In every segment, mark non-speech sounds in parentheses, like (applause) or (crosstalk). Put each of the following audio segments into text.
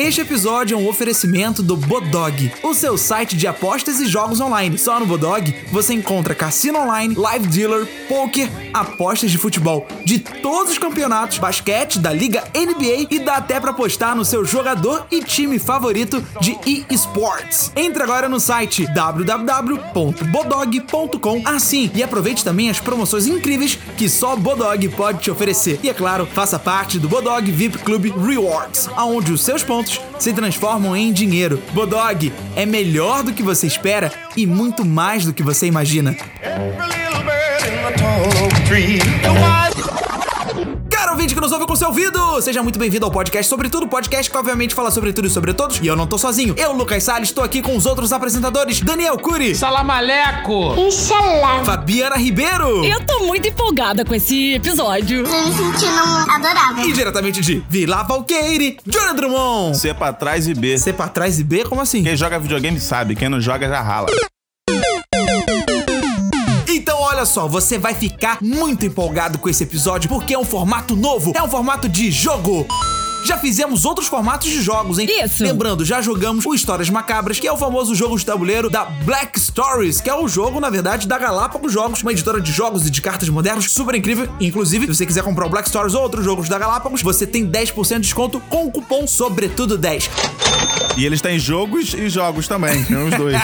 Este episódio é um oferecimento do Bodog, o seu site de apostas e jogos online. Só no Bodog você encontra cassino online, live dealer, poker, apostas de futebol de todos os campeonatos, basquete, da liga NBA e dá até pra apostar no seu jogador e time favorito de eSports. Entre agora no site www.bodog.com assim e aproveite também as promoções incríveis que só Bodog pode te oferecer. E é claro, faça parte do Bodog VIP Club Rewards, onde os seus pontos se transformam em dinheiro. Bodog é melhor do que você espera e muito mais do que você imagina. Que nos ouve com seu ouvido, seja muito bem-vindo ao podcast sobre tudo, podcast que obviamente fala sobre tudo e sobre todos, e eu não tô sozinho. Eu, Lucas Salles, estou aqui com os outros apresentadores, Daniel Cury, Salamaleco! Inshallah. Fabiana Ribeiro Eu tô muito empolgada com esse episódio. Tô me sentindo adorável. e diretamente de Vila Valqueire, Jonah Drummond. C pra trás e B. C pra trás e B, como assim? Quem joga videogame sabe, quem não joga já rala. Olha só, você vai ficar muito empolgado com esse episódio porque é um formato novo, é um formato de jogo. Já fizemos outros formatos de jogos, hein? Isso. Lembrando, já jogamos o Histórias Macabras, que é o famoso jogo de tabuleiro da Black Stories, que é o jogo, na verdade, da Galápagos Jogos, uma editora de jogos e de cartas modernos super incrível. Inclusive, se você quiser comprar o Black Stories ou outros jogos da Galápagos, você tem 10% de desconto com o cupom SOBRETUDO10. E eles têm jogos e jogos também, tem os dois.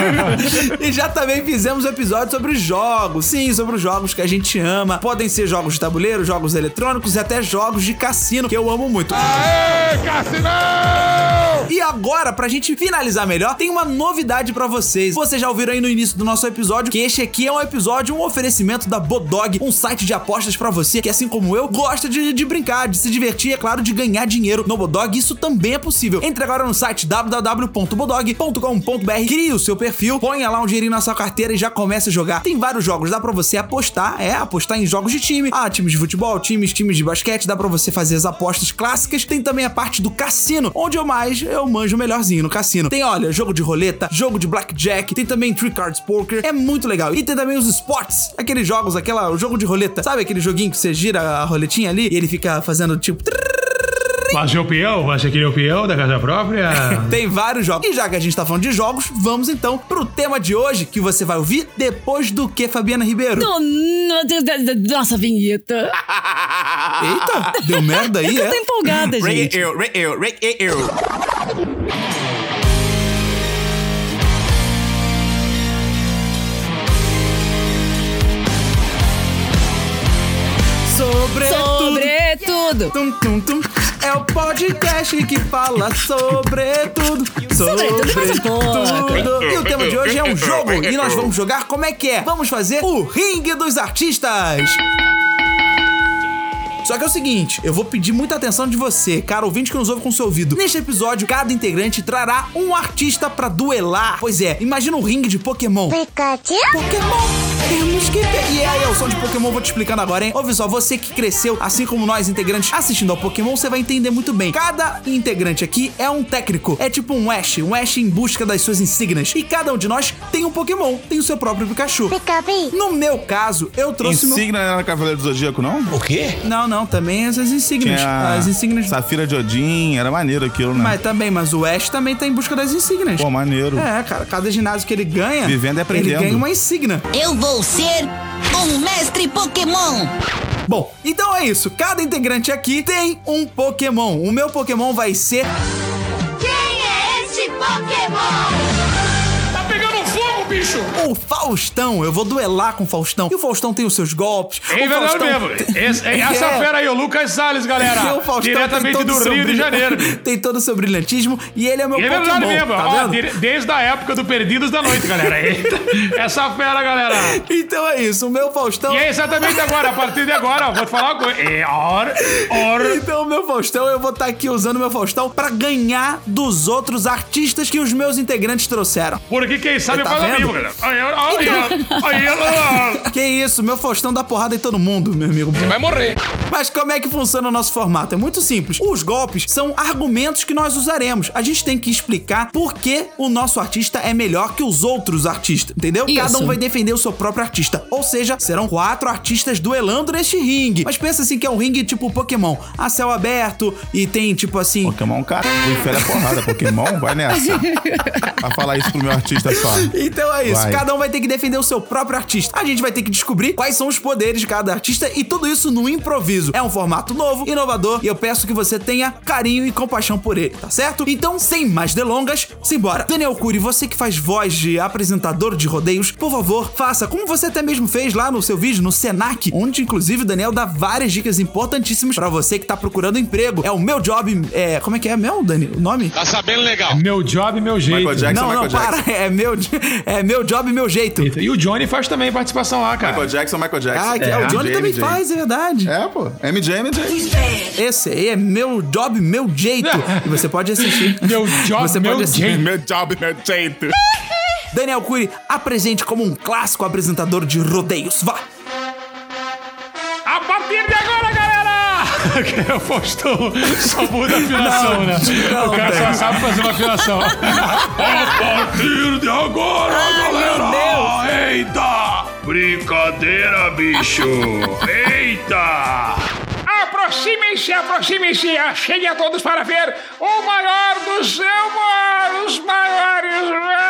(laughs) e já também fizemos um episódio sobre jogos. Sim, sobre os jogos que a gente ama. Podem ser jogos de tabuleiro, jogos eletrônicos e até jogos de cassino, que eu amo muito. Aê, Cassinão! E agora, pra gente finalizar melhor, tem uma novidade pra vocês. Vocês já ouviram aí no início do nosso episódio que este aqui é um episódio, um oferecimento da Bodog, um site de apostas pra você que, assim como eu, gosta de, de brincar, de se divertir é claro, de ganhar dinheiro no Bodog. Isso também é possível. Entre agora no site www.bodog.com.br, crie o seu perfil, ponha lá um dinheirinho na sua carteira e já comece a jogar. Tem vários jogos, dá pra você apostar, é, apostar em jogos de time. Ah, times de futebol, times, times de basquete, dá pra você fazer as apostas clássicas. Tem também a parte do cassino, onde eu mais eu manjo melhorzinho no cassino. Tem, olha, jogo de roleta, jogo de blackjack, tem também Three Cards Poker, é muito legal. E tem também os sports, aqueles jogos, aquela, o jogo de roleta, sabe aquele joguinho que você gira a roletinha ali e ele fica fazendo tipo Mas o peão, você queria o peão da casa própria? Tem vários jogos. E já que a gente tá falando de jogos, vamos então pro tema de hoje, que você vai ouvir depois do que, Fabiana Ribeiro? Nossa, vinheta. Eita, deu merda aí, Eu tô é? empolgada, gente. eu, eu, eu. Sobretudo. Sobretudo. Tum, tum, tum. É o podcast que fala sobre tudo. Sobre tudo e um pouco. tudo. E o tema de hoje é um jogo. E nós vamos jogar como é que é? Vamos fazer o Ringue dos Artistas. Só que é o seguinte, eu vou pedir muita atenção de você, cara ouvinte que nos ouve com seu ouvido. Neste episódio, cada integrante trará um artista pra duelar. Pois é, imagina um ringue de Pokémon. Pikachu? Pokémon! Temos que ter. E aí, eu sou de Pokémon, vou te explicando agora, hein? Ouve só, você que cresceu, assim como nós, integrantes, assistindo ao Pokémon, você vai entender muito bem. Cada integrante aqui é um técnico. É tipo um Ash, um Ash em busca das suas insígnias. E cada um de nós tem um Pokémon, tem o seu próprio Pikachu. Pikachu? No meu caso, eu trouxe meu... Insígnia não era Cavaleiro do Zodíaco, não? O quê? Não, não, também essas insígnias. Tinha As insígnias. Safira de Odin, era maneiro aquilo, né? Mas também, mas o Ash também tá em busca das insígnias. Pô, maneiro. É, cara, cada ginásio que ele ganha, Vivendo e aprendendo. ele ganha uma insígnia. Eu vou ser um mestre Pokémon. Bom, então é isso. Cada integrante aqui tem um Pokémon. O meu Pokémon vai ser. Quem é esse Pokémon? Tá bicho! O Faustão, eu vou duelar com o Faustão. E o Faustão tem os seus golpes. É o verdade Faustão... mesmo. Esse- (laughs) é essa É. fera aí, o Lucas Salles, galera. (laughs) O Faustão Diretamente do Rio de Janeiro. (laughs) tem todo o seu brilhantismo e ele é meu E é Pokémon. verdade mesmo. Tá Ó, desde a época do Perdidos da Noite, galera. Eita, Essa fera, galera. Então é isso, o meu Faustão. E é exatamente agora, a partir de agora, vou te falar uma coisa. É hora, hora. Então, meu Faustão, eu vou estar aqui usando o meu Faustão pra ganhar dos outros artistas que os meus integrantes trouxeram. Porque quem sabe Tá faz vendo? amigo, Aí, aí, aí, aí, Que isso, meu Faustão dá porrada em todo mundo, meu amigo. Vai morrer. Mas como é que funciona o nosso formato? É muito simples. Os golpes são argumentos que nós usaremos. A gente tem que explicar por que o nosso artista é melhor que os outros artistas, entendeu? Isso. Cada um vai defender o seu próprio artista. Ou seja, serão quatro artistas duelando neste ringue. Mas pensa assim que é um ringue tipo Pokémon. A céu aberto e tem tipo assim... Pokémon, cara, enfia a porrada. Pokémon, vai nessa. (laughs) Vai falar isso pro meu artista só. Então é isso, Vai. cada um vai ter que defender o seu próprio artista. A gente vai ter que descobrir quais são os poderes de cada artista e tudo isso no improviso. É um formato novo, inovador e eu peço que você tenha carinho e compaixão por ele, tá certo? Então, sem mais delongas, simbora. Daniel Cury, você que faz voz de apresentador de rodeios, por favor, faça como você até mesmo fez lá no seu vídeo no Senac, onde inclusive o Daniel dá várias dicas importantíssimas pra você que tá procurando emprego. É o meu job, é, como é que é mesmo, Dani? O nome? Tá sabendo legal. Meu job, meu jeito. Michael Jackson, não, não, Michael Jackson. para, é meu, (laughs) é meu job, meu jeito. E o Johnny faz também participação lá, cara. Michael Jackson, Michael Jackson. Ah, que- o Johnny MJ, também MJ. faz, é verdade. É, pô. MJ, MJ. Esse aí é meu job, meu jeito. (laughs) e você pode assistir. Meu job, você meu pode assistir. jeito. Meu job, meu jeito. Daniel Cury, apresente como um clássico apresentador de rodeios. Vá! A partir de agora, galera! Que é o Faustão só muda a afinação, Não, né? não, o cara só velho. sabe fazer uma afinação. (laughs) a partir de agora! Eita! Brincadeira, bicho! Eita! Aproximem-se, aproximem-se! Cheguem a todos para ver o maior dos os maiores.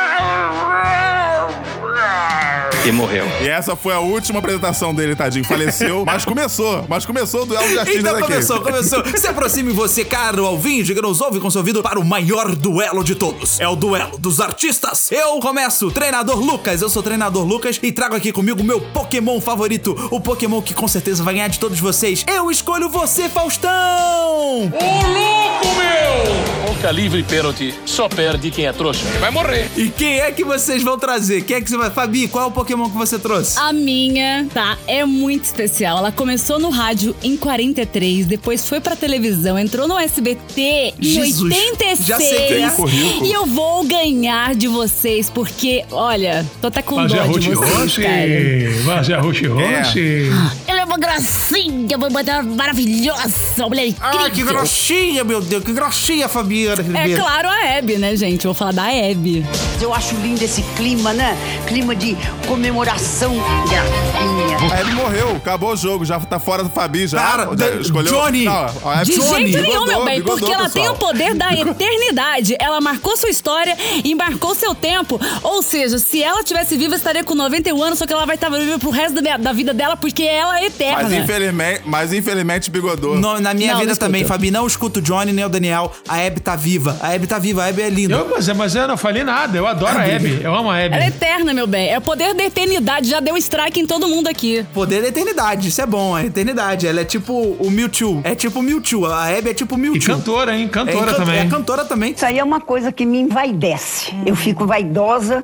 E morreu. E essa foi a última apresentação dele, tadinho. Faleceu, (laughs) mas começou. Mas começou o duelo de artistas Então aqui. começou, começou. Se aproxime você, caro ouvinte, que nos ouve com seu ouvido, para o maior duelo de todos. É o duelo dos artistas. Eu começo, treinador Lucas. Eu sou o treinador Lucas e trago aqui comigo o meu Pokémon favorito. O Pokémon que com certeza vai ganhar de todos vocês. Eu escolho você, Faustão! Ô, louco, meu! Boca livre pênalti. Só perde quem é trouxa. Vai morrer. E quem é que vocês vão trazer? Quem é que você vai... Fabi, qual é o Pokémon que você trouxe? A minha, tá, é muito especial. Ela começou no rádio em 43, depois foi pra televisão, entrou no SBT em Jesus, 86. já sei é. Currículo. E eu vou ganhar de vocês, porque, olha, tô até com Mas é dó de Ruth vocês, Roche! cara. Mas é Roche! Ela é gracinha, mulher maravilhosa, uma mulher incrível. Ah, que grossinha, meu Deus, que grossinha, Fabiana. É claro a Hebe, né, gente? Vou falar da Hebe. Eu acho lindo esse clima, né? Clima de comemoração. Gracinha. Aí ele morreu, acabou o jogo, já tá fora do Fabi, já. Cara, Já escolheu. Johnny. Não, a De Johnny, jeito nenhum, bigodou, meu bem, bigodou, porque ela tem o poder da (laughs) eternidade. Ela marcou sua história e marcou seu tempo. Ou seja, se ela tivesse viva, estaria com 91 anos, só que ela vai estar viva pro resto da, minha- da vida dela, porque ela é eterna. Mas infelizmente, mas infelizmente bigodou. No- na minha Não, vida não também. Fabi, não escuta o Johnny nem o Daniel. A Hebe tá viva. A Hebe tá viva, a Hebe é linda. Eu, mas, é- mas eu não falei nada. Eu adoro a Abby. Eu amo a Abby. Ela é eterna, meu bem. É o poder da eternidade. Já deu strike em todo mundo aqui. Poder da eternidade, isso é bom, é eternidade. Ela é tipo o Mewtwo. É tipo o Mewtwo. A Hebe é tipo o E Mewtwo. cantora, hein? é, Cantora can- também. é cantora também. Isso aí é uma coisa que me envaidece. Eu fico vaidosa.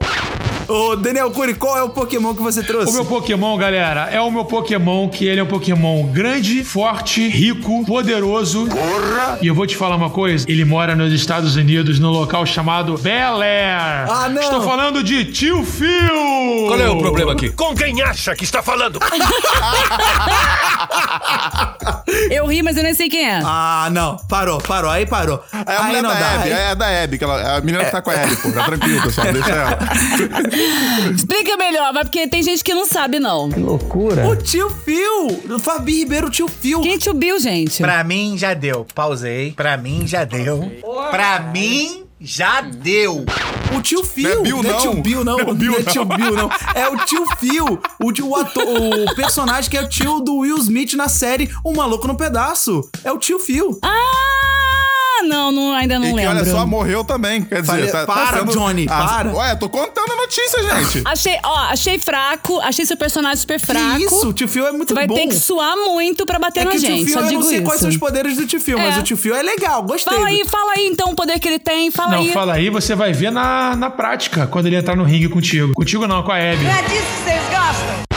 Ô, Daniel Cury, qual é o Pokémon que você trouxe? O meu Pokémon, galera, é o meu Pokémon que ele é um Pokémon grande, forte, rico, poderoso. Porra! E eu vou te falar uma coisa: ele mora nos Estados Unidos, no local chamado Bel Air. Ah, não. Estou falando de Tio Phil! Qual é o problema aqui? Com quem acha que está falando? (laughs) Eu ri, mas eu nem sei quem é. Ah, não. Parou, parou. Aí parou. É a aí mulher não da. Abby, aí- é a da Abby, que ela, é a menina que tá com a Abby, pô. Tá tranquilo, pessoal, deixa ela. (laughs) (laughs) Explica melhor, mas porque tem gente que não sabe, não. O tio Phil! O Fabi Ribeiro, o tio Phil. Quem te Bill, gente? Pra mim já deu. Pausei. Pra mim já deu. Pra mim já deu. O tio Phil. Não é Bill, não é tio Bill, não. Não é Bill, não é tio. Bill, não. É o tio Phil. O, tio, o, ator, o personagem que é o tio do Will Smith na série Um Maluco no Pedaço. É o tio Phil. Ah, não, não ainda não E que, lembro. olha só, morreu também. Quer dizer, Falei- tá, para, tá sendo... Johnny, para. Ué, tô contando a notícia, gente. (laughs) Achei, ó, achei fraco, achei seu personagem super fraco. Que isso? O tio Phil é muito Você vai bom. ter que suar muito pra bater é na que o tio gente, Phil, só eu digo não sei isso. quais são os poderes do tio Phil, mas É. o tio Phil é legal, gostei. Fala do- aí, fala aí então o poder que ele tem, fala Não, aí. fala aí, você vai ver na, na prática, quando ele entrar no ringue contigo. Contigo não, com a Abby. É disso que vocês gostam?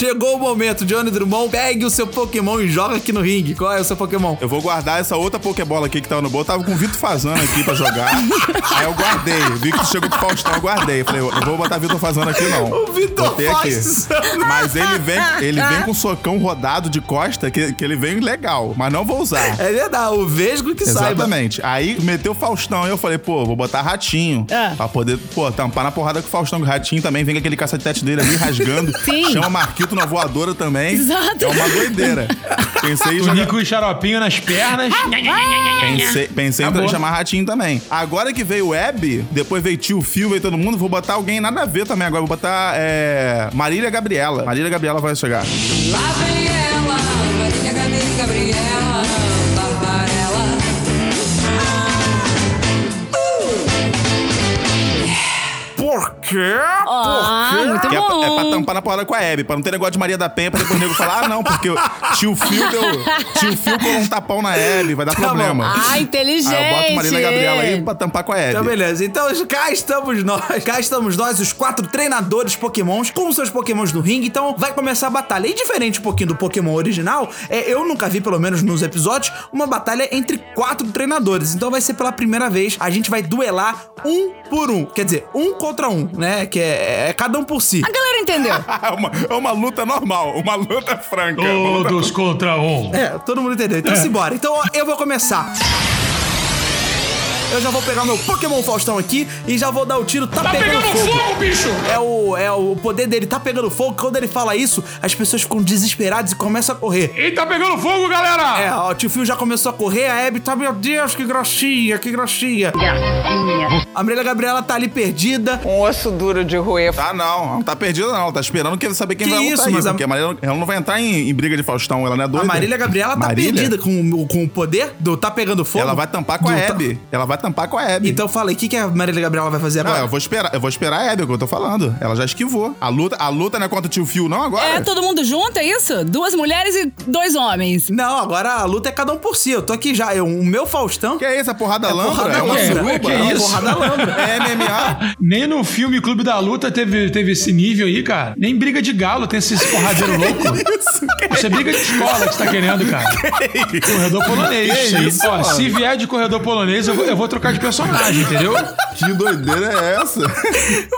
Chegou o momento, Johnny Drummond, pegue o seu Pokémon e joga aqui no ringue. Qual é o seu Pokémon? Eu vou guardar essa outra Pokébola aqui que tava no bolo. Tava com o Vitor Fazano aqui pra jogar. (laughs) Aí eu guardei. Vi que tu chegou com o Faustão, eu guardei. Falei, eu não vou botar Vitor Fazano aqui, não. O Vitor Botei aqui. Mas ele vem, ele vem com um socão rodado de costa, que, que ele vem legal. Mas não vou usar. É verdade, o Vesgo que saiba. Exatamente. Aí meteu o Faustão e eu falei, pô, vou botar ratinho. Ah. Pra poder, pô, tampar na porrada com o Faustão. O ratinho também vem com aquele cacetete dele ali rasgando. (laughs) Sim. Chama Marquito na voadora também. Exato. É uma doideira. Pensei em O jogar- Nico e xaropinho nas pernas. Pensei, pensei em chamar ratinho também. Agora que veio o Web, depois veio tio Fio, veio todo mundo, vou botar alguém nada a ver também agora. Vou botar é, Marília Gabriela. Marília Gabriela vai chegar. Lá vem ela, Marília Gabriela, Gabriela, Barbarella. Por quê? Ah, Por quê? muito Que é, bom. é pra tampar na porrada com a Hebe, pra não ter negócio de Maria da Penha, pra depois o nego falar, ah, não, porque o tio Fio deu. Tio Fio colou um tapão na Hebe, vai dar (laughs) Tá problema. Ah, inteligente. Aí eu boto Marília Gabriela aí pra tampar com a Hebe. Então, beleza. Então, cá estamos nós. Cá estamos nós, os quatro treinadores pokémons, com seus pokémons no ringue. Então, vai começar a batalha. E diferente um pouquinho do pokémon original, é, eu nunca vi, pelo menos nos episódios, uma batalha entre quatro treinadores. Então, vai ser pela primeira vez. A gente vai duelar um por um. Quer dizer, um contra um, né? Que é, é cada um por si. A galera entendeu. (laughs) É uma, é uma luta normal, uma luta franca. uma luta- Todos contra um. É, todo mundo entendeu. Então, simbora. Então, eu vou começar. Eu já vou pegar meu Pokémon Faustão aqui e já vou dar o tiro. Tá, Tá pegando fogo, bicho! É o, é o poder dele, tá pegando fogo. Quando ele fala isso, as pessoas ficam desesperadas e começam a correr. Ele tá pegando fogo, galera! É, ó, o tio Phil já começou a correr, a Abby tá, meu Deus, que gracinha, que gracinha. Gracinha. A Marília Gabriela tá ali perdida. Um osso duro de roer. Tá não, não tá perdida não, tá esperando que saber quem Que vai isso, lutar aí, mas a- porque a Marília ela não vai entrar em, em briga de Faustão, ela não é doida. A Marília Gabriela tá Marília? perdida com, o- com o poder do tá pegando fogo. Ela vai tampar com a Do tá-. Ela vai tampar com a Hebe. Então fala aí, o que, que a Marília Gabriela vai fazer Não, agora? eu vou esperar, eu vou esperar a Hebe, é o que eu tô falando. Ela já esquivou. A luta, a luta não é contra o tio Fio, não, agora? É todo mundo junto, é isso? Duas mulheres e dois homens. Não, agora a luta é cada um por si. Eu tô aqui já. Eu, o meu Faustão. Que é isso? É porrada É lambra? porrada é uma suruba? Que é uma isso? porrada lambra. (laughs) É MMA? Nem no filme Clube da Luta teve, teve esse nível aí, cara. Nem briga de galo tem esse porradeiro (laughs) louco. Isso é briga de escola que você tá querendo, cara. (laughs) Corredor polonês. Que isso isso, Ó, se vier de corredor polonês, eu vou, eu vou trocar de personagem, entendeu? (laughs) Que doideira é essa?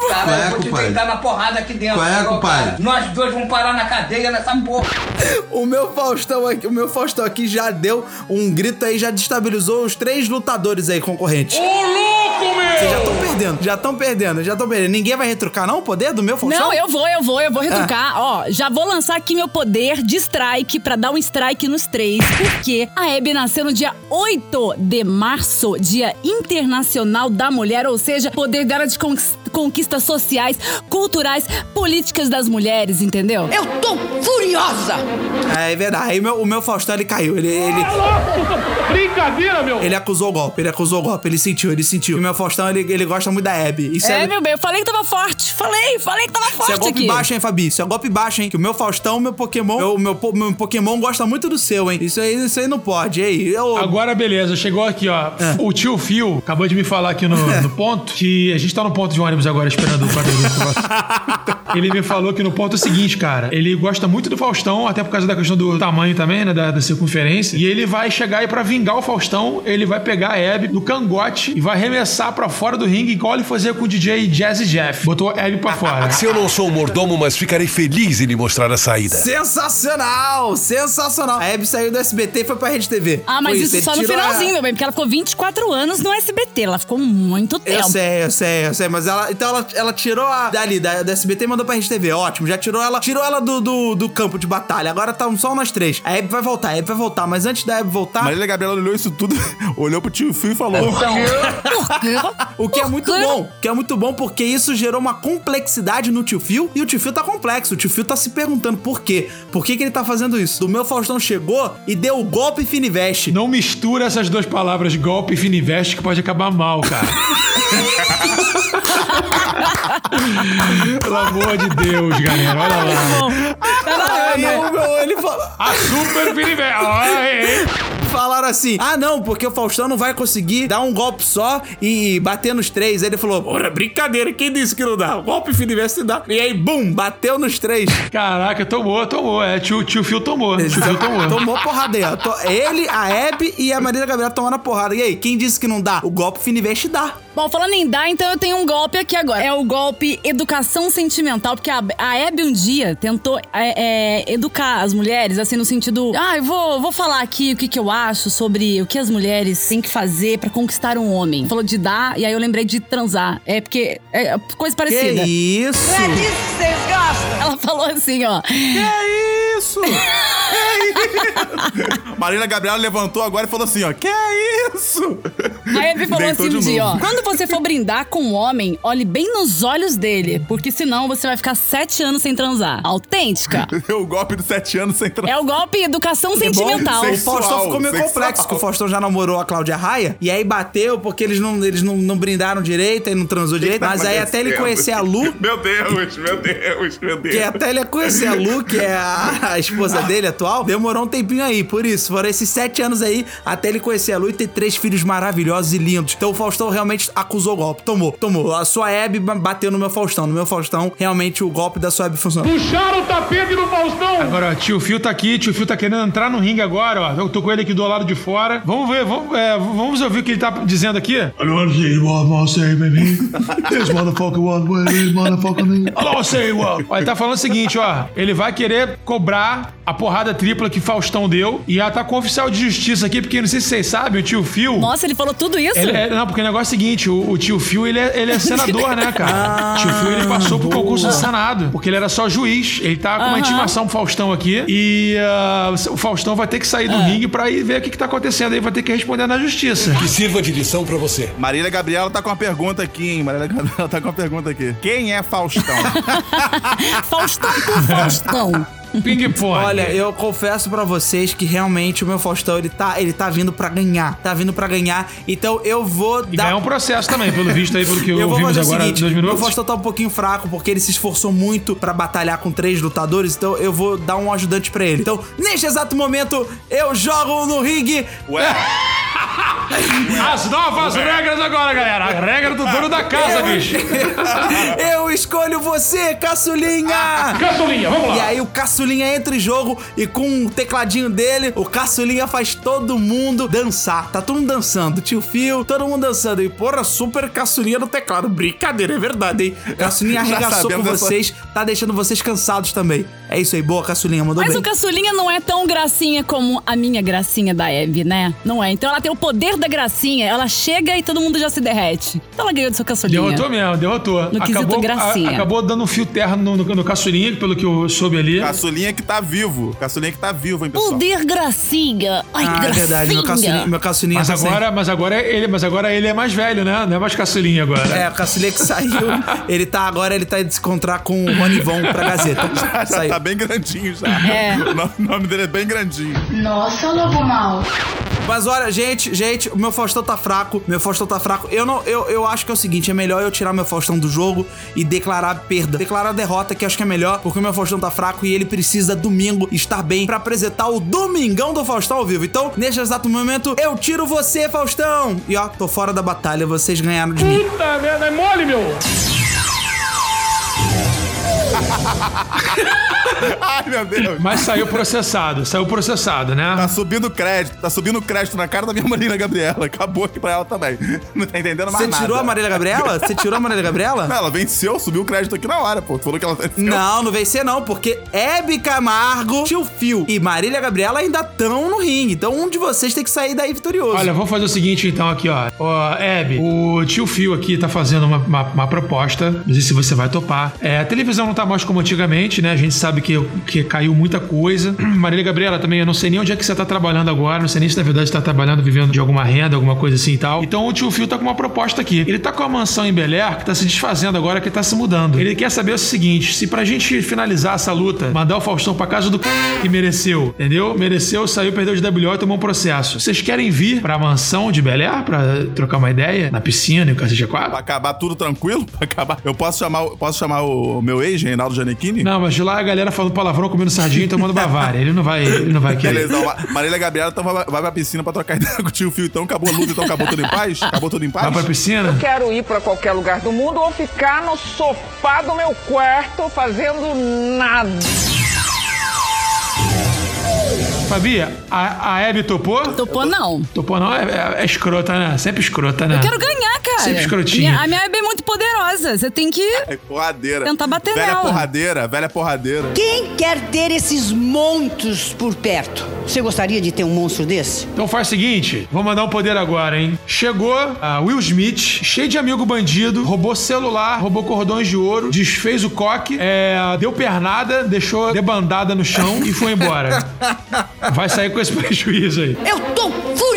Cara, eu vou te deitar na porrada aqui dentro. Qual é, compadre? Nós dois vamos parar na cadeia nessa porra. O meu Faustão aqui, o meu Faustão aqui já deu um grito aí, já destabilizou os três lutadores aí concorrentes. Ô, louco, meu! Vocês já estão perdendo, já estão perdendo, já estão perdendo. Ninguém vai retrucar, não, o poder do meu Faustão? Não, eu vou, eu vou, eu vou retrucar. Ó, já vou lançar aqui meu poder de strike pra dar um strike nos três, porque a Hebe nasceu no dia 8 de março, Dia Internacional da Mulher, ou seja, poder dela de conquis- conquistas sociais, culturais, políticas das mulheres, entendeu? Eu tô furiosa! É, é verdade. Aí meu- o meu Faustão, ele caiu. Ele, ele, Brincadeira, meu! ele acusou o golpe, ele acusou o golpe. Ele sentiu, ele sentiu. E o meu Faustão, ele, ele gosta muito da Abby. Isso É, é, meu bem, eu falei que tava forte. Falei, falei que tava isso é forte golpe aqui. baixo, hein, Fabi? Isso é golpe baixo, hein? Que o meu Faustão, meu Pokémon, meu, meu, meu Pokémon gosta muito do seu, hein? Isso aí, isso aí não pode. Aí, eu... Agora, beleza, chegou aqui, ó. É. O tio Phil acabou de me falar aqui no, no ponto que a gente tá no ponto de ônibus agora esperando o quadro (laughs) Ele me falou que no ponto é o seguinte, cara. Ele gosta muito do Faustão, até por causa da questão do tamanho também, né? Da, da circunferência. E ele vai chegar aí pra vingar o Faustão. Ele vai pegar a Abby no cangote e vai arremessar pra fora do ringue, igual ele fazia com o DJ Jazzy Jeff. Botou a Abby pra fora. Se eu não sou um mordomo, mas ficarei feliz em lhe mostrar a saída. Sensacional! Sensacional! A Abby saiu do SBT e foi pra Rede TV. Ah, mas Foi isso ele só no tirou a- finalzinho, meu bem, porque ela ficou 24 anos no SBT. Ela ficou muito tempo. Eu sei, eu sei, eu sei, mas ela. Então ela, ela tirou a dali, da, da SBT e mandou pra Rede TV. Ótimo, já tirou ela, tirou ela do, do, do campo de batalha. Agora tá só nós três. A Abby vai voltar, a Abby vai voltar, mas antes da Abby voltar. Marília Gabriela olhou isso tudo, (laughs) olhou pro tio Fio e falou: Por quê? (laughs) O que é muito quê? bom, que é muito bom porque isso gerou uma complexidade no tio Phil e o tio Phil tá complexo. O tio Phil tá se perguntando por quê? Por que, que ele tá fazendo isso? Do meu Faustão chegou e deu o golpe Finiveste. Não mistura essas duas palavras, golpe e finiveste, que pode acabar mal, cara. (laughs) Pelo amor de Deus, galera. Olha lá. Bom, ela Aí o meu, ele fala. A super finiveste. Ai. falaram assim: ah, não, porque o Faustão não vai conseguir dar um golpe só e bater nos três. Aí ele falou: porra, brincadeira, quem disse que não dá? O golpe Fininvest dá. E aí, bum, bateu nos três. Caraca, tomou, tomou. É, tio, tio Phil tomou. Tio Phil tomou. Tomou porrada aí, ó. Ele, a Hebe e a Marília Gabriela tomaram a porrada. E aí, quem disse que não dá? O golpe Fininvest dá. Bom, falando em dar, então eu tenho um golpe aqui agora. É o golpe educação sentimental, porque a, a Hebe um dia tentou é, é, educar as mulheres, assim, no sentido. Ah, eu vou, vou falar aqui o que, que eu acho sobre o que as mulheres têm que fazer pra conquistar um homem. Falou de dar, e aí eu lembrei de transar. É porque. É coisa parecida. Que isso? Não é disso que vocês gostam? Ela falou assim, ó. Que isso? (laughs) (laughs) Marília Gabriela levantou agora e falou assim, ó, que isso? A Hebe falou Deitou assim um dia, ó. Quando você for brindar com um homem, olhe bem nos olhos dele, porque senão você vai ficar sete anos sem transar. Autêntica. (laughs) o golpe dos sete anos sem transar. É o golpe educação É sentimental. O Faustão ficou meio sexual. complexo, que o Faustão já namorou a Cláudia Raia, e aí bateu porque eles não, eles não, não brindaram direito, aí não transou direito, tá mas aí até ele conhecer a Lu, Meu Deus, meu Deus, meu Deus. que até ele conhecer a Lu, que é a, a esposa dele atual, demorou um tempinho aí, por isso, foram esses sete anos aí, até ele conhecer a Lu e ter três filhos maravilhosos e lindos. Então o Faustão realmente acusou o golpe, tomou, tomou. A sua Hebe ba- bateu no meu Faustão, no meu Faustão, realmente o golpe da sua Hebe funcionou. Puxaram o tapete no Faustão! Agora, ó, tio Phil tá aqui, tio Phil tá querendo entrar no ringue agora, ó. Eu tô com ele aqui do lado de fora. Vamos ver, vamos, é, vamos ouvir o que ele tá dizendo aqui? I don't wanna say what I'm say, baby. This motherfucker one way, this motherfucker me. I don't say what. Ó, ele tá falando o seguinte, ó. Ele vai querer cobrar a porrada tripla que Faustão deu. E já tá com o oficial de justiça aqui, porque não sei se vocês sabem, o tio Phil. Nossa, ele falou tudo isso? Ele é- não, porque o negócio é o seguinte, o, o tio Phil, ele é, ele é senador, né, cara? (laughs) tio Phil, ele passou pro concurso do Senado, porque ele era só juiz. Ele tá com uma Aham. intimação pro Faustão aqui, e ah, o Faustão vai ter que sair do ringue pra ir ver o que, que tá acontecendo aí, vai ter que responder na justiça. Que sirva de lição pra você. Marília Gabriela tá com uma pergunta aqui, hein? Marília Gabriela tá com uma pergunta aqui. Quem é Faustão? (laughs) Faustão por Faustão. Ping-pong. Olha, eu confesso pra vocês que realmente o meu Faustão, ele tá, ele tá vindo pra ganhar. Tá vindo pra ganhar. Então eu vou E dar. ganhar um processo também, pelo visto aí, pelo que (laughs) Eu vou ouvimos fazer o agora, seguinte, dois meu minutos. Faustão tá um pouquinho fraco porque ele se esforçou muito pra batalhar com três lutadores, então eu vou dar um ajudante pra ele. Então, neste exato momento, eu jogo no ringue. Ué, As novas regras agora, galera. A regra do dono da casa, eu, bicho. (laughs) eu escolho você, caçulinha! Caçulinha, vamos lá. E aí o caçulinha entra em jogo e com o tecladinho dele, o caçulinha faz todo mundo dançar. Tá todo mundo dançando. Tio Fio, todo mundo dançando. E porra, super caçulinha no teclado. Brincadeira, é verdade, hein? Caçulinha arregaçou com vocês, tá deixando vocês cansados também. É isso aí, boa, caçulinha, mandou Mas bem. o caçulinha não é tão gracinha como a minha gracinha da Eve, né? Não é. Então ela tem o poder da gracinha. Ela chega e todo mundo já se derrete. Então ela ganhou do seu caçulinha. Derrotou mesmo, derrotou. No quesito acabou, gracinha. a- acabou dando um fio terra no, no, no caçulinha, pelo que eu soube ali. caçulinha que tá vivo. Caçulinha que tá vivo, hein, pessoal? Poder gracinha. Ai, Ah, que é gracinha. verdade, meu caçulinha, meu caçulinha Mas tá sem- agora, mas agora ele, mas agora ele é mais velho, né? Não é mais caçulinha agora. É, o caçulinha que saiu, (laughs) ele tá agora, ele tá indo se encontrar com o Ronivon pra Gazeta. (laughs) Já, já tá bem grandinho já. É. O nome, o nome dele é bem grandinho. Nossa, lobo mal. Mas olha, gente, gente, o meu Faustão tá fraco. Meu Faustão tá fraco. Eu não, eu, eu acho que é o seguinte: é melhor eu tirar meu Faustão do jogo e declarar perda. Declarar derrota, que acho que é melhor, porque o meu Faustão tá fraco e ele precisa domingo estar bem pra apresentar o Domingão do Faustão ao vivo. Então, neste exato momento, eu tiro você, Faustão! E ó, tô fora da batalha, vocês ganharam de mim. Puta merda, é mole, meu! (laughs) Ai, meu Deus. Mas saiu processado, saiu processado, né? Tá subindo crédito, tá subindo crédito na cara da minha Marina Gabriela. Acabou aqui pra ela também. Não tá entendendo mais Você nada. tirou a Marília Gabriela? Você tirou a Marília Gabriela? Não, ela venceu, subiu o crédito aqui na hora, pô. Tu falou que ela venceu. Não, não vencer não, porque Hebe Camargo, Tio Fio e Marília Gabriela ainda estão no ringue. Então um de vocês tem que sair daí vitorioso. Olha, vamos fazer o seguinte então aqui, ó. Ó, Hebe, o tio Fio aqui tá fazendo uma, uma, uma proposta. Não sei se você vai topar. É, a televisão não tá mais como antigamente, né? A gente sabe que, que caiu muita coisa. (clears throat) Marília Gabriela também, eu não sei nem onde é que você tá trabalhando agora. Não sei nem se na verdade tá trabalhando, vivendo de alguma renda, alguma coisa assim e tal. Então o tio Fio tá com uma proposta aqui. Ele tá com uma mansão em Bel Air que tá se desfazendo agora, que tá se mudando. Ele quer saber o seguinte: se pra gente finalizar essa luta, mandar o Faustão pra casa do c... que mereceu, entendeu? Mereceu, saiu, perdeu de WO e tomou um processo. Vocês querem vir pra mansão de Bel Air pra trocar uma ideia? Na piscina e o cacete 4? Pra acabar tudo tranquilo, (laughs) pra acabar. Eu posso chamar, posso chamar o meu ex, Reinaldo Giannichini? Não, mas de lá a galera falando palavrão, comendo sardinha e tomando Bavária. Ele não vai, ele não vai querer. Beleza, ó, Marília Gabriela então vai, vai pra piscina pra trocar (laughs) ideia com o tio Fio. Então acabou a luta, então acabou tudo em paz? Acabou tudo em paz? Vai pra piscina? Quero ir pra qualquer lugar do mundo ou ficar no sofá do meu quarto fazendo nada. Fabi, a, a Hebe topou? Topou não. Topou não? É, é- é escrota, né? Sempre escrota, né? Eu quero ganhar, cara. Sempre escrotinha. Minha- a minha Hebe é muito poderosa. Você tem que. É porradeira. Tentar bater velha nela. porradeira, velha porradeira. Quem quer ter esses monstros por perto? Você gostaria de ter um monstro desse? Então faz o seguinte, vou mandar um poder agora, hein? Chegou a Will Smith, cheio de amigo bandido, roubou celular, roubou cordões de ouro, desfez o coque, é, deu pernada, deixou debandada no chão e foi embora. (laughs) Vai sair com esse (laughs) prejuízo aí. Eu tô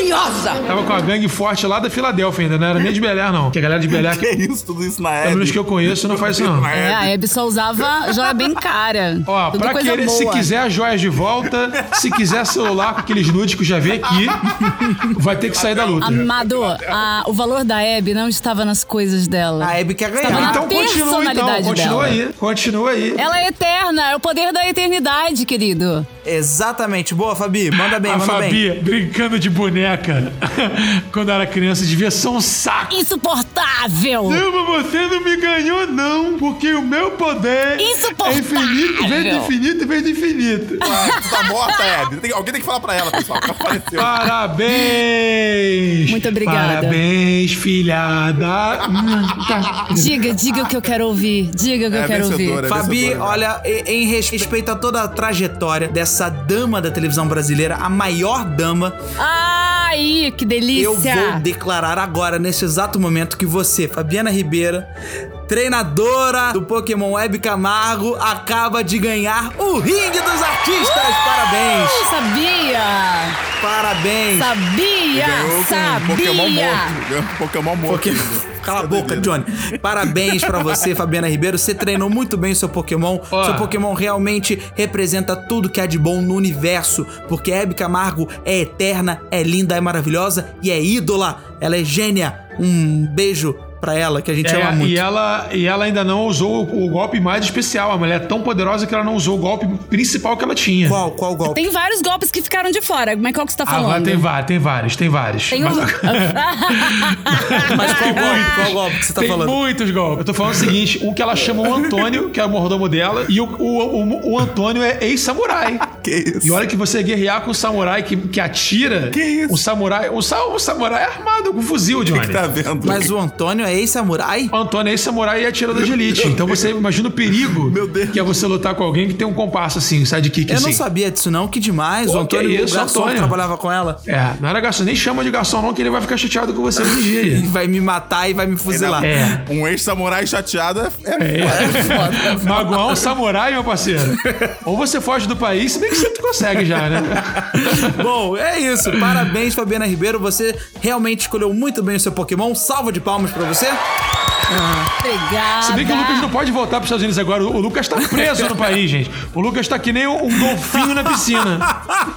furiosa! Tava com a gangue forte lá da Filadélfia ainda, não era nem de Bel Air, não. Que a galera de Bel Air, (laughs) Que isso, tudo isso na pelo Hebe? menos que eu conheço, não faz isso não. (laughs) É, a Hebe só usava joia bem cara. Ó, Tudo pra coisa querer, se boa. quiser as joias de volta, se quiser celular com aqueles nudes que eu já vi aqui, (laughs) vai ter que sair da luta. Amado, a- o valor da Hebe não estava nas coisas dela. A Hebe quer ganhar. na Então continua então, continua dela. aí, continua aí. Ela é eterna, é o poder da eternidade, querido. Exatamente. Boa, Fabi. Manda bem, a manda bem. Fabi brincando de boneca (laughs) quando era criança devia ser um saco. Insuportável! Não, mas você não me ganhou, não, porque o meu poder Insuportável. é infinito, vem do infinito, vem do infinito. Ah, (laughs) tu tá morta. Tem- alguém tem que falar pra ela, pessoal. que ela Apareceu. Parabéns! Muito obrigada. Parabéns, filhada. Diga, diga o que eu quero ouvir. Diga o que É eu quero ouvir. vencedora. Fabi, olha, em respeito a toda a trajetória dessa dama da televisão brasileira, a maior dama, Ai, que delícia! eu vou declarar agora, nesse exato momento, que você, Fabiana Ribeira, treinadora do Pokémon Web Camargo, acaba de ganhar o ringue dos artistas. Parabéns! Eu sabia! Parabéns! Sabia! Um sabia! Pokémon morto. Pokémon morto. Porque... Cala a boca, Johnny. Parabéns pra você, (laughs) Fabiana Ribeiro. Você treinou muito bem o seu Pokémon. Ó. Seu Pokémon realmente representa tudo que há de bom no universo. Porque a Hebe Camargo é eterna, é linda, é maravilhosa e é ídola. Ela é gênia. Um beijo pra ela, que a gente É, ama muito. e, ela, e ela ainda não usou o, o golpe mais especial. A mulher é tão poderosa que ela não usou o golpe principal que ela tinha. Qual, qual golpe? Tem vários golpes que ficaram de fora. Mas qual que você tá Ah, falando? vai, tem vários, tem vários, tem vários. Tem um... Mas- (laughs) Mas qual golpe? Qual golpe que você tá tem falando? muitos golpes. Eu tô falando o seguinte: um que ela chama o Antônio, que é o mordomo dela, e o, o, o, o Antônio é ex-samurai. Que isso? E olha que você guerrear com um samurai que, que atira. Que isso? Um samurai. Sa- um samurai é armado com fuzil, Johnny. Tá vendo? Mas o Antônio é ex-samurai? O Antônio é ex-samurai e atirador de elite. Então você imagina o perigo (laughs) Meu Deus. que é você lutar com alguém que tem um compasso assim, sidekick Eu assim. não sabia disso não, que demais. Pô, o Antônio, que isso, o garçom que Antônio? trabalhava com ela. É, não era garçom, nem chama de garçom não, que ele vai ficar chateado com você um dia. aí. (laughs) Vai me matar e vai me fuzilar. É. Um ex-samurai chateado é, é, É. Magoar um samurai, meu parceiro. (laughs) Ou você foge do país, se bem que você consegue já, né? Bom, é isso. Parabéns, Fabiana Ribeiro. Você realmente escolheu muito bem o seu Pokémon. Salva de palmas pra você. Obrigada. Se bem que o Lucas não pode voltar pros Estados Unidos agora. O Lucas tá preso no país, gente. O Lucas tá que nem um golfinho na piscina. (laughs)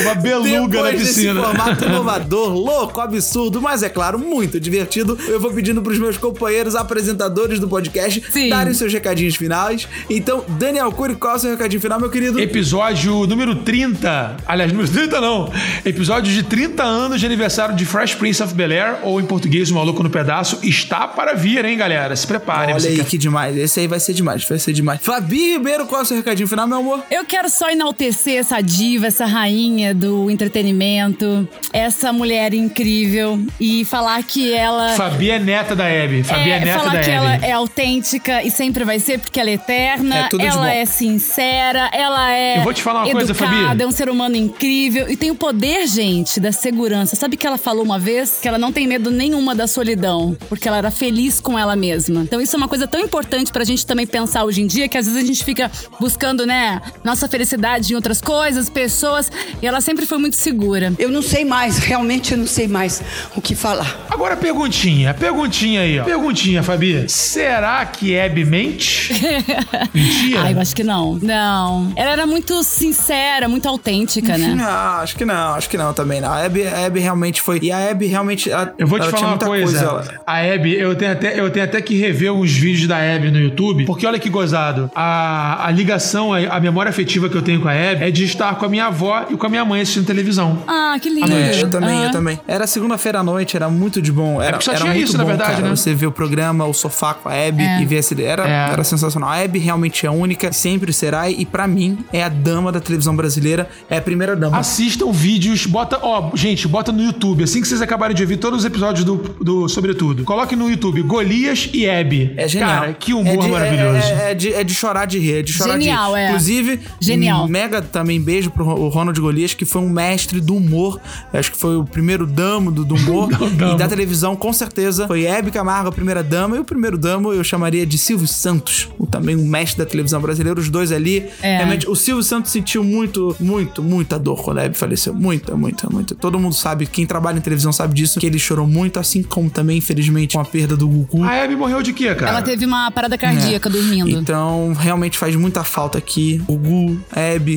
Uma beluga na Depois desse piscina. formato inovador, louco, absurdo, mas é claro, muito divertido, eu vou pedindo pros meus companheiros apresentadores do podcast Sim. darem seus recadinhos finais. Então, Daniel Cury, qual é o seu recadinho final, meu querido? Episódio número 30. Aliás, número 30 não. Episódio de 30 anos de aniversário de Fresh Prince of Bel-Air, ou em português, O Maluco no Pedaço, está para vir, hein, galera? Se preparem. Olha aí quer- que demais. Esse aí vai ser demais, vai ser demais. Fabi Ribeiro, qual é o seu recadinho final, meu amor? Eu quero só enaltecer essa diva, essa rainha do entretenimento, essa mulher incrível e falar que ela. Fabi é neta da Hebe. Fabi é, neta falar da que Hebe. ela é autêntica e sempre vai ser, porque ela é eterna, É ela é sincera, ela é Eu vou te falar uma coisa, educada, Fabi. é um ser humano incrível e tem o poder, gente, da segurança. Sabe que ela falou uma vez que ela não tem medo nenhuma da solidão, porque ela era feliz com ela mesma. Então isso é uma coisa tão importante pra gente também pensar hoje em dia, que às vezes a gente fica buscando, né, nossa felicidade em outras outras coisas, pessoas, e ela sempre foi muito segura. Eu não sei mais, realmente eu não sei mais o que falar. Agora perguntinha, perguntinha aí, ó. Perguntinha, Fabi. Será que Hebe mente? (laughs) Mentira? Ai, eu acho que não. Não. Ela era muito sincera, muito autêntica, né? Não, acho que não, acho que não também não. A Abby realmente foi. E a Abby realmente. ela- Eu vou te falar uma coisa. ela- A Abby, eu tenho, até, eu tenho até que rever uns vídeos da Abby no YouTube, porque olha que gozado. A, a ligação, a, a memória afetiva que eu tenho com a Abby é de estar com a minha avó e com a minha mãe assistindo televisão. Ah, que lindo. É, eu também, eu Ah. também. Era segunda-feira à noite, era muito de bom. Era, porque só era tinha muito isso, na bom, verdade, cara. né? Você vê o programa, o sofá com a Abby É. e ver esse. Era, É. era sensacional. A Abby realmente é única, sempre será, e pra mim é a dama da televisão brasileira, é a primeira dama. Assistam vídeos, bota, ó, gente, bota no YouTube, assim que vocês acabarem de ouvir todos os episódios do, do Sobretudo. Coloque no YouTube Golias e Abby. É genial. Cara, que humor é de, maravilhoso. É, é- é de, é de chorar de rir, é de chorar Genial, de rir. é. Inclusive, Genial. mega também beijo pro Ronald Golias, que foi um mestre do humor. Acho que foi o primeiro damo do, do humor. (laughs) E da televisão, com certeza. Foi Hebe Camargo, a primeira dama. E o primeiro damo eu chamaria de Silvio Santos, o, também um mestre da televisão brasileira. Os dois ali. É. Realmente, o Silvio Santos sentiu muito, muito, muita dor quando a Hebe faleceu. Muita, muita, muita. Todo mundo sabe, quem trabalha em televisão sabe disso, que ele chorou muito, assim como também, infelizmente, com a perda do Gugu. A Abby morreu de quê, cara? Ela teve uma parada cardíaca dormindo. Então, realmente faz muita falta aqui. O Gu, Abby,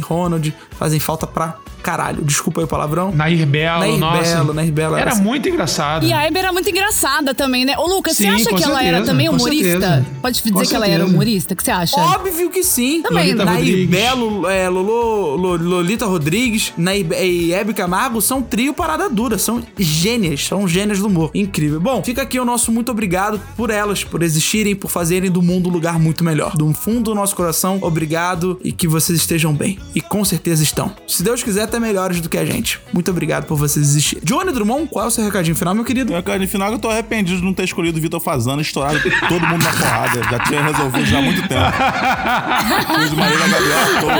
Fazem falta pra caralho. Desculpa aí o palavrão. Nair Belo, Nair nossa. Belo, Nair Belo Era era assim. muito engraçado. E a Abby era muito engraçada também, né? Ô, Lucas, Sim, você acha que ela era certeza, também humorista? certeza. Pode dizer Com que ela era certeza. humorista? O que você acha? Óbvio que sim. Também. Lolita Nair Rodrigues. Belo, é, Lolo, Lo- Lolita Rodrigues Nair, e Hebe Camargo são trio parada dura. São gênias, são gênias do humor. Incrível. Bom, fica aqui o nosso muito obrigado por elas, por existirem, por fazerem do mundo um lugar muito melhor. Do fundo do nosso coração, obrigado e que vocês estejam bem. E com certeza estão. Se Deus quiser, até melhores do que a gente. Muito obrigado por vocês existirem. Johnny Drummond, qual é o seu recadinho final, meu querido? Meu no final eu tô arrependido de não ter escolhido o Vitor Fazano, estourado todo mundo na porrada. Já tinha resolvido já há muito tempo. (laughs) Gabriela à toa.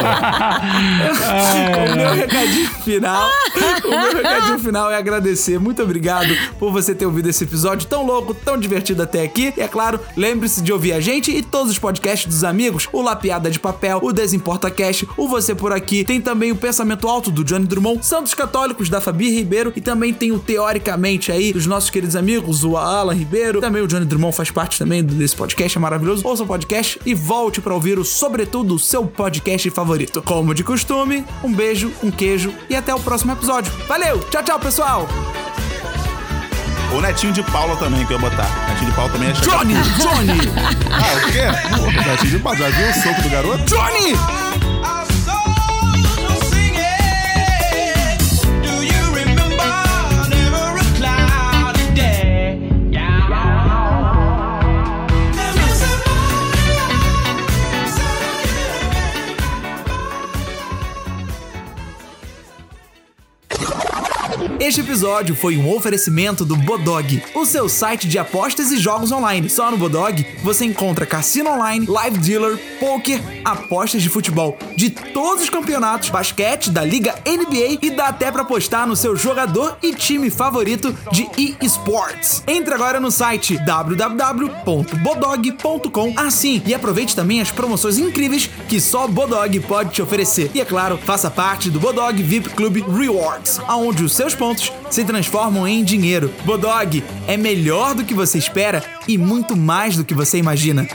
o meu recadinho final. o meu recadinho final é agradecer. Muito obrigado por você ter ouvido esse episódio tão louco, tão divertido até aqui. E é claro, lembre-se de ouvir a gente e todos os podcasts dos amigos: o Lapiada de Papel, o Desimporta Cast, o Você Por Aqui. Tem também o Pensamento Alto do Johnny Drummond, Santos Católicos da Fabi Ribeiro e também tem o Teoricamente aí dos nossos queridos amigos, o Alan Ribeiro. Também o Johnny Drummond faz parte também desse podcast, é maravilhoso. Ouça o podcast e volte para ouvir o Sobretudo, o seu podcast favorito. Como de costume, um beijo, um queijo e até o próximo episódio. Valeu! Tchau, tchau, pessoal! O Netinho de Paula também que eu ia botar. Netinho de Paula também é. Johnny! Johnny! (laughs) Ah, o quê? Porra, Netinho de Paula. Já viu o soco do garoto? Johnny! Este episódio foi um oferecimento do Bodog, o seu site de apostas e jogos online. Só no Bodog você encontra cassino online, live dealer, poker, apostas de futebol de todos os campeonatos, basquete da Liga NBA e dá até pra apostar no seu jogador e time favorito de eSports. Entre agora no site www.bodog.com assim e aproveite também as promoções incríveis que só Bodog pode te oferecer. E é claro, faça parte do Bodog VIP Club Rewards, aonde os seus pontos se transformam em dinheiro. Bodog é melhor do que você espera e muito mais do que você imagina.